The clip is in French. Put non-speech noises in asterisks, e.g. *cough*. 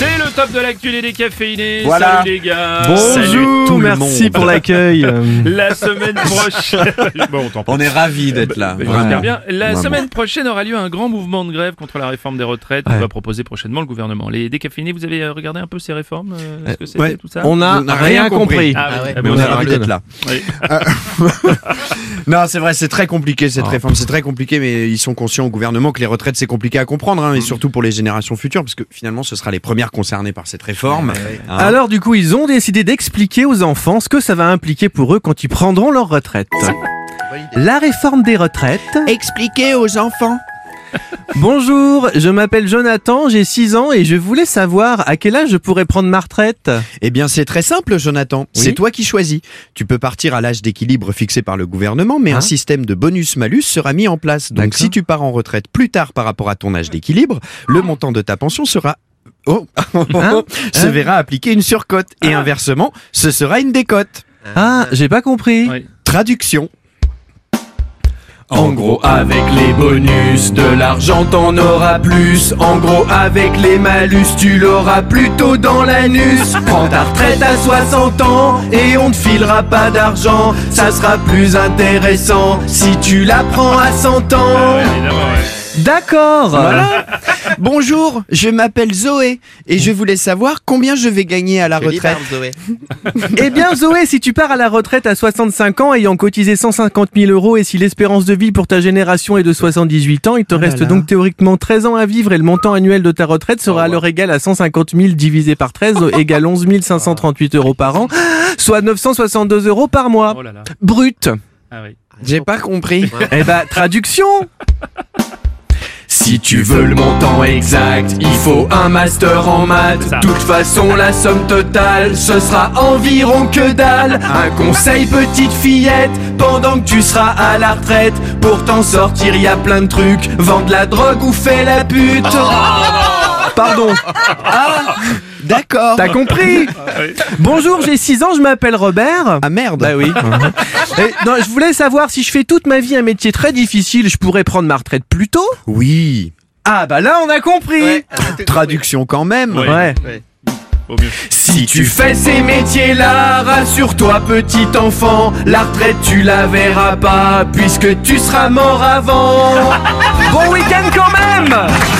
C'est le top de l'actu des décaféinés. Voilà. Salut les gars. Bonjour, Salut tout le merci monde. pour l'accueil. *laughs* La semaine prochaine. bon, on On est ravis d'être là. Bah, Vraiment. J'espère bien. La Vraiment. semaine prochaine aura lieu un grand mouvement de grève contre la réforme des retraites que Ouais. va proposer prochainement le gouvernement. Les décaféinés, vous avez euh, regardé un peu ces réformes euh, Ce que c'était Ouais. tout ça On n'a On rien rien compris. Ah. Ah, Mais bon, on est ravis d'être là. Oui. *laughs* *laughs* Non, c'est vrai, c'est très compliqué cette Ah. réforme. C'est très compliqué, mais ils sont conscients au gouvernement que les retraites c'est compliqué à comprendre, hein, et surtout pour les générations futures, parce que finalement ce sera les premières concernées par cette réforme. Hein. Alors du coup, ils ont décidé d'expliquer aux enfants ce que ça va impliquer pour eux quand ils prendront leur retraite. La réforme des retraites. Expliquez aux enfants. Bonjour, je m'appelle Jonathan, j'ai 6 ans et je voulais savoir à quel âge je pourrais prendre ma retraite. Eh bien, c'est très simple, Jonathan. Oui. C'est toi qui choisis. Tu peux partir à l'âge d'équilibre fixé par le gouvernement, mais Ah. un système de bonus-malus sera mis en place. Donc, si tu pars en retraite plus tard par rapport à ton âge d'équilibre, le montant de ta pension sera Oh, Hein *laughs* se Hein verra appliquer une surcote. Et inversement, ce sera une décote. Ah, j'ai pas compris. Oui. Traduction. En gros, avec les bonus, de l'argent t'en auras plus. En gros, avec les malus, tu l'auras plutôt dans l'anus. *laughs* Prends ta retraite à 60 ans et on te filera pas d'argent. Ça sera plus intéressant si tu la prends à 100 ans. Ouais, évidemment, ouais. D'accord. Voilà. *laughs* Bonjour, je m'appelle Zoé et je voulais savoir combien je vais gagner à la retraite. *laughs* Eh bien Zoé, si tu pars à la retraite à 65 ans ayant cotisé 150 000 euros et si l'espérance de vie pour ta génération est de 78 ans, il te Oh reste là. donc théoriquement 13 ans à vivre et le montant annuel de ta retraite sera alors égal à 150 000 divisé par 13 égale 11 538 euros par an, soit 962 euros par mois. Oh là là. Brut. Ah oui. J'ai pas compris. Eh ben, traduction *laughs* Si tu veux le montant exact, il faut un master en maths. De toute façon, la somme totale, ce sera environ que dalle. Un conseil, petite fillette, pendant que tu seras à la retraite. Pour t'en sortir, y a plein de trucs. Vends de la drogue ou fais la pute. Pardon, *laughs* D'accord. t'as compris *laughs* Bonjour, j'ai 6 ans, je m'appelle Robert. Ah merde. Bah oui. *laughs* Et, non, je voulais savoir si je fais toute ma vie un métier très difficile, je pourrais prendre ma retraite plus tôt? Oui. Ah bah là on a compris Traduction quand même. Ouais. Si tu fais ces métiers-là, rassure-toi petit enfant, la retraite tu la verras pas, puisque tu seras mort avant. *laughs* Bon week-end quand même